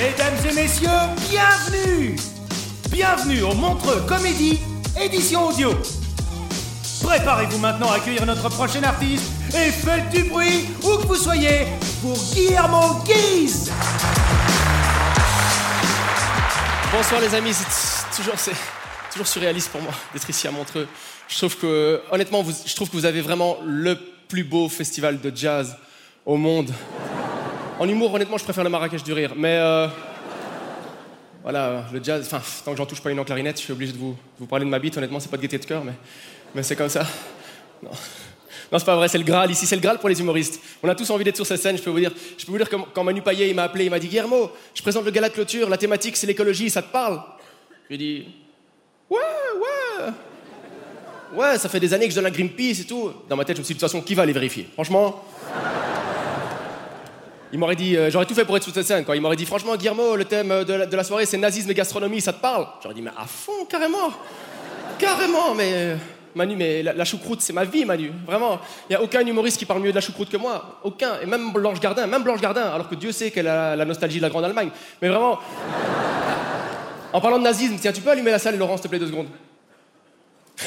Mesdames et messieurs, bienvenue Bienvenue au Montreux Comédie, édition audio. Préparez-vous maintenant à accueillir notre prochain artiste et faites du bruit où que vous soyez pour Guillermo Guise Bonsoir les amis, c'est toujours, surréaliste pour moi d'être ici à Montreux. Je trouve que, honnêtement, je trouve que vous avez vraiment le plus beau festival de jazz au monde. En humour, honnêtement, je préfère le Marrakech du rire, mais euh, voilà, le jazz, enfin, tant que j'en touche pas une en clarinette, je suis obligé de vous, vous parler de ma bite. Honnêtement, c'est pas de gaieté de cœur, mais, mais c'est comme ça. Non. Non, c'est pas vrai, c'est le Graal ici, c'est le Graal pour les humoristes. On a tous envie d'être sur cette scène, je peux vous dire. Je peux vous dire que quand Manu Payet m'a appelé, il m'a dit Guillermo, je présente le gala de clôture, la thématique c'est l'écologie, ça te parle? Je lui ai dit Ouais, ouais. Ouais, ça fait des années que je donne la Greenpeace et tout. Dans ma tête, je me suis dit de toute façon, qui va aller vérifier? Franchement. Il m'aurait dit, euh, j'aurais tout fait pour être sur cette scène. Quoi. Il m'aurait dit, franchement, Guillermo, le thème de la, de la soirée, c'est nazisme et gastronomie, ça te parle? J'aurais dit, mais à fond, carrément Carrément, mais. euh, Manu, mais la, la choucroute, c'est ma vie, Manu. Vraiment. Il n'y a aucun humoriste qui parle mieux de la choucroute que moi. Aucun. Et même Blanche Gardin, même Blanche Gardin, alors que Dieu sait qu'elle a la nostalgie de la Grande Allemagne. Mais vraiment. En parlant de nazisme, tiens, tu peux allumer la salle, Laurent, s'il te plaît, deux secondes?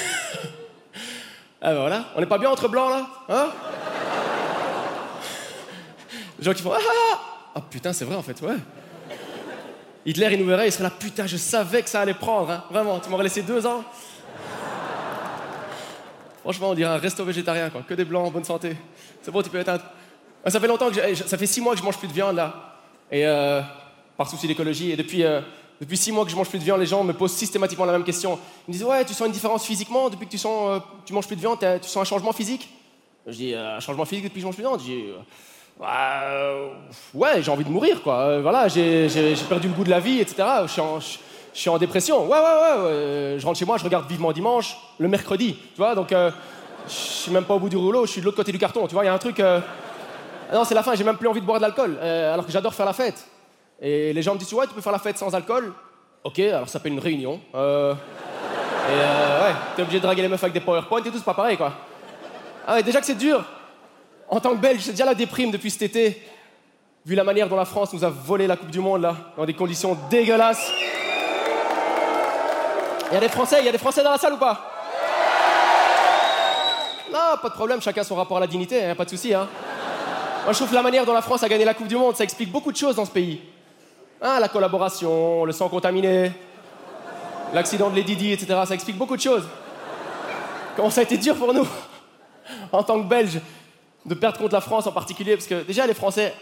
Ah ben voilà, on n'est pas bien entre blancs là Hein? Les gens qui font Ah ah Ah putain, c'est vrai en fait, ouais. Hitler, il nous verrait, il serait là, putain, je savais que ça allait prendre, hein. Vraiment, tu m'aurais laissé deux ans. Franchement, on dirait un resto végétarien, quoi. Que des blancs, bonne santé. C'est bon, tu peux éteindre. Ah, Ça fait longtemps que j'ai- ça fait six mois que je mange plus de viande là. Et euh, par souci d'écologie. Et depuis, euh, depuis six mois que je mange plus de viande, les gens me posent systématiquement la même question. Ils me disent Ouais, tu sens une différence physiquement depuis que tu, sens, euh, tu manges plus de viande Tu sens un changement physique? Je dis Un changement physique depuis que je mange plus de viande? Je dis Bah, euh, Ouais, j'ai envie de mourir quoi. Euh, voilà, j'ai perdu le goût de la vie, etc. Je suis en, je- suis en dépression. Ouais, ouais, ouais. ouais. Je rentre chez moi, je regarde vivement dimanche, le mercredi. Tu vois, donc euh, je suis même pas au bout du rouleau, je suis de l'autre côté du carton. Tu vois, il y a un truc. euh, ah Non, c'est la fin, j'ai même plus envie de boire de l'alcool, euh, alors que j'adore faire la fête. Et les gens me disent, ouais, tu peux faire la fête sans alcool Ok, alors ça s'appelle une réunion. Euh, et euh, ouais, t'es obligé de draguer les meufs avec des PowerPoint et tout, c'est pas pareil, quoi. Ah ouais, déjà que c'est dur. En tant que Belge, c'est déjà la déprime depuis cet été, vu la manière dont la France nous a volé la Coupe du Monde, là, dans des conditions dégueulasses. Il y a des Français, il des Français dans la salle ou pas? Non, pas de problème, chacun son rapport à la dignité, hein, pas de souci, hein. Moi, je trouve la manière dont la France a gagné la Coupe du Monde, ça explique beaucoup de choses dans ce pays. Hein, la collaboration, le sang contaminé, l'accident de Lady etc. Ça explique beaucoup de choses. Comment ça a été dur pour nous, en tant que Belges, de perdre contre la France en particulier, parce que déjà, les Français,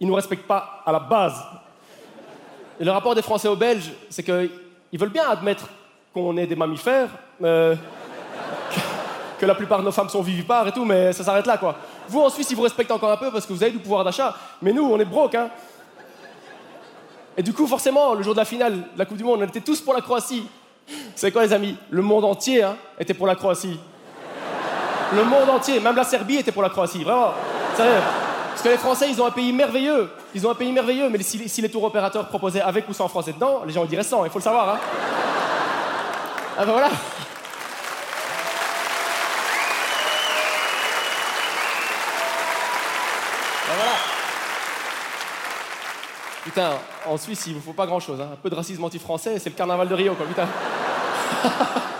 ils nous respectent pas à la base. Et le rapport des Français aux Belges, c'est qu'ils veulent bien admettre qu'on est des mammifères, euh, que la plupart de nos femmes sont vivipares et tout, mais ça s'arrête là, quoi. Vous, en Suisse, ils vous respectent encore un peu parce que vous avez du pouvoir d'achat, mais nous, on est broke, hein. Et du coup, forcément, le jour de la finale de la Coupe du Monde, on était tous pour la Croatie. C'est quoi, les amis? Le monde entier hein, était pour la Croatie. Le monde entier, même la Serbie était pour la Croatie, vraiment. Sérieux. Parce que les Français, ils ont un pays merveilleux. Ils ont un pays merveilleux, mais si, si les tours opérateurs proposaient avec ou sans Français dedans, les gens diraient sans, il faut le savoir, hein. Ah ben. Ben voilà. Putain, en Suisse, il vous faut pas grand chose. Un peu de racisme anti-français, c'est le carnaval de Rio, quoi, putain.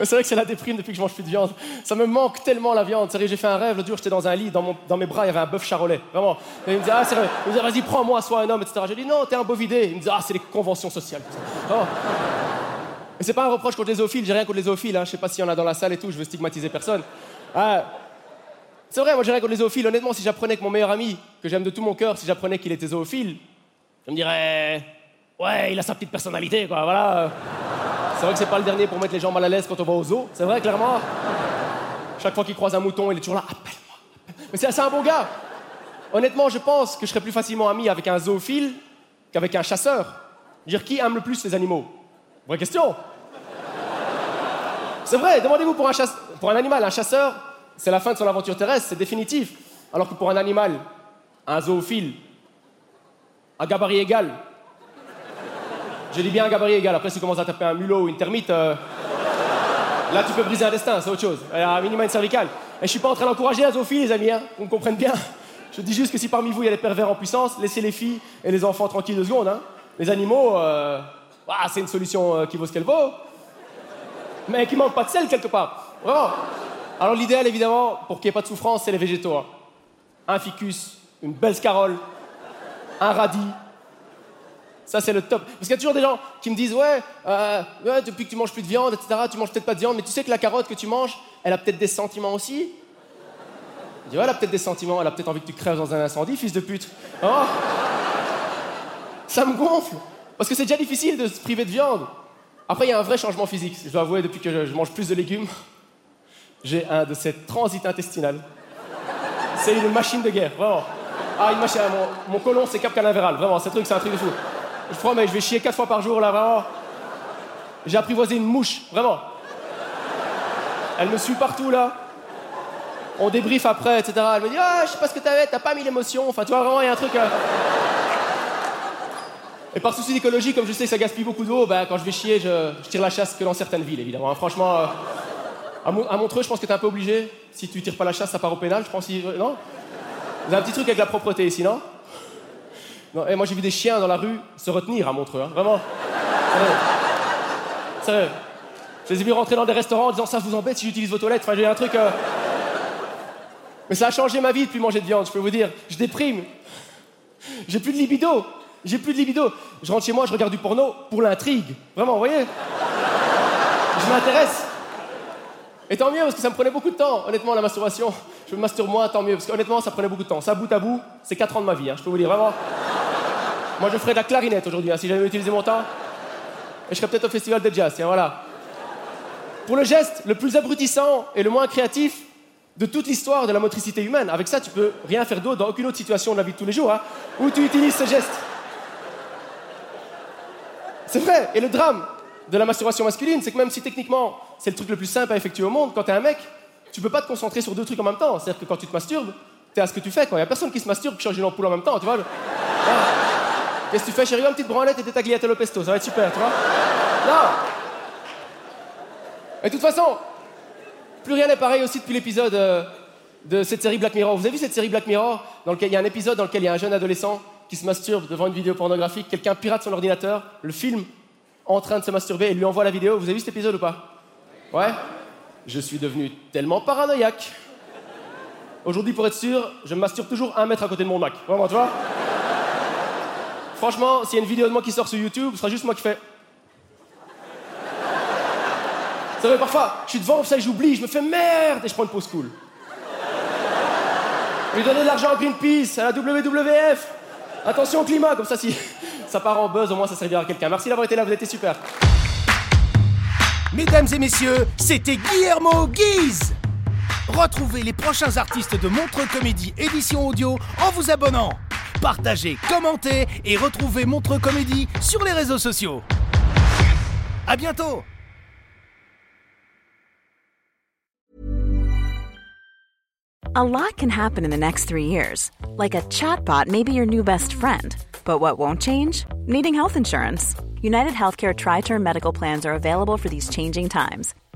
c'est vrai que c'est la déprime depuis que je mange plus de viande. Ça me manque tellement la viande. Sérieux, j'ai fait un rêve. L'autre jour, j'étais dans un lit, dans, mes bras, il y avait un bœuf charolais. Vraiment. Il me disait, ah, c'est disait, vas-y, prends-moi, sois un homme, etc. J'ai dit, non, t'es un bovidé. Il me disait, ah, c'est les conventions sociales. Vraiment. Et c'est pas un reproche contre les zoophiles, j'ai rien contre les zoophiles. Hein. Je sais pas s'il y en a dans la salle et tout, je veux stigmatiser personne. Ah, c'est vrai, moi j'ai rien contre les zoophiles. Honnêtement, si j'apprenais que mon meilleur ami, que j'aime de tout mon cœur, si j'apprenais qu'il était zoophile, je me dirais, ouais, il a sa petite personnalité, quoi. Voilà. C'est vrai que c'est pas le dernier pour mettre les gens mal à l'aise quand on va au zoo. C'est vrai, clairement. Chaque fois qu'il croise un mouton, il est toujours là, appelle-moi. Mais c'est c'est un bon gars. Honnêtement, je pense que je serais plus facilement ami avec un zoophile qu'avec un chasseur. Dire, qui aime le plus les animaux Vraie question. C'est vrai, demandez-vous pour pour un animal, un chasseur, c'est la fin de son aventure terrestre, c'est définitif. Alors que pour un animal, un zoophile, à gabarit égal, je dis bien gabarit égal, après si tu commences à taper un mulot ou une termite, euh, là tu peux briser un destin, c'est autre chose. Y a un minimum une cervicale. Et je suis pas en train d'encourager la zoophilie, les amis, hein, qu'on comprenne bien. Je dis juste que si parmi vous il y a des pervers en puissance, laissez les filles et les enfants tranquilles deux secondes. hein. Les animaux, euh, c'est une solution euh, qui vaut ce qu'elle vaut mais qui manque pas de sel quelque part. Vraiment. Alors l'idéal évidemment, pour qu'il n'y ait pas de souffrance, c'est les végétaux. hein. Un ficus, une belle scarole, un radis. Ça c'est le top. Parce qu'il y a toujours des gens qui me disent ouais, euh, depuis que tu manges plus de viande, etc. Tu manges peut-être pas de viande, mais tu sais que la carotte que tu manges, elle a peut-être des sentiments aussi. Je dis ouais, elle a peut-être des sentiments, elle a peut-être envie que tu crèves dans un incendie, fils de pute. Hein ça me gonfle. Parce que c'est déjà difficile de se priver de viande. Après, il y a un vrai changement physique. Je dois avouer, depuis que je, mange plus de légumes, j'ai un de ces transits intestinal. C'est une machine de guerre, vraiment. Ah, une machine. Mon, mon côlon, c'est cap canavéral, vraiment. Ce truc, c'est un truc de fou. Je promets, je vais chier quatre fois par jour, là, vraiment. J'ai apprivoisé une mouche, vraiment. Elle me suit partout, là. On débrief après, etc. Elle me dit Ah, je sais pas ce que t'avais, t'as pas mis l'émotion. Enfin, tu vois, vraiment, il y a un truc. euh, et par souci d'écologie, comme je sais que ça gaspille beaucoup d'eau, bah, quand je vais chier, je, je tire la chasse que dans certaines villes, évidemment. hein. Franchement, euh, à, Mon- à Montreux, je pense que t'es un peu obligé. Si tu tires pas la chasse, ça part au pénal, je pense. si- euh, non? Vous avez un petit truc avec la propreté ici, non? Non, et moi j'ai vu des chiens dans la rue se retenir à Montreux, hein, vraiment. Sérieux. Je les ai vus rentrer dans des restaurants en disant ça vous embête si j'utilise vos toilettes. Enfin, j'ai un truc. euh, Mais ça a changé ma vie depuis manger de viande, je peux vous dire. Je déprime. J'ai plus de libido. J'ai plus de libido. Je rentre chez moi, je regarde du porno pour l'intrigue. Vraiment, vous voyez Je m'intéresse. Et tant mieux, parce que ça me prenait beaucoup de temps, honnêtement, la masturbation. Je me masturbe moins, tant mieux, parce qu'honnêtement, ça prenait beaucoup de temps. Ça, bout à bout, c'est 4 ans de ma vie, hein, je peux vous dire, vraiment. Moi, je ferais de la clarinette aujourd'hui, hein, si j'avais utilisé mon temps. Et je serais peut-être au festival de jazz, tiens, voilà. Pour le geste le plus abrutissant et le moins créatif de toute l'histoire de la motricité humaine. Avec ça, tu peux rien faire d'autre dans aucune autre situation de la vie de tous les jours, hein, où tu utilises ce geste. C'est vrai. Et le drame de la masturbation masculine, c'est que même si techniquement c'est le truc le plus simple à effectuer au monde, quand t'es un mec, tu peux pas te concentrer sur deux trucs en même temps. C'est-à-dire que quand tu te masturbes, t'es à ce que tu fais. Quand il y a personne qui se masturbe, qui change une ampoule en même temps, tu vois. Voilà. Qu'est-ce que tu fais, chérie? Une petite branlette et t'es tagliatelle pesto, ça va être super, tu vois? Non. Et de toute façon, plus rien n'est pareil aussi depuis l'épisode euh, de cette série Black Mirror. Vous avez vu cette série Black Mirror dans lequel il y a un épisode dans lequel il y a un jeune adolescent qui se masturbe devant une vidéo pornographique, quelqu'un pirate son ordinateur, le filme en train de se masturber et lui envoie la vidéo. Vous avez vu cet épisode ou pas? Ouais? Je suis devenu tellement paranoïaque. Aujourd'hui, pour être sûr, je me masturbe toujours un mètre à côté de mon Mac. Vraiment, tu vois? Franchement, s'il y a une vidéo de moi qui sort sur YouTube, ce sera juste moi qui fais. C'est vrai, parfois, je suis devant, ça, j'oublie, je me fais merde et je prends une pause cool. Lui donner de l'argent à Greenpeace, à la WWF. Attention au climat, comme ça, si ça part en buzz, au moins ça servira à quelqu'un. Merci d'avoir été là, vous étiez super. Mesdames et messieurs, c'était Guillermo Guise. Retrouvez les prochains artistes de Montreux Comédie édition audio en vous abonnant. Partagez, commentez et retrouvez Montreux Comédie sur les réseaux sociaux. À bientôt A lot can happen in the next three years. Like a chatbot may be your new best friend. But what won't change? Needing health insurance. United Healthcare Tri Term Medical Plans are available for these changing times.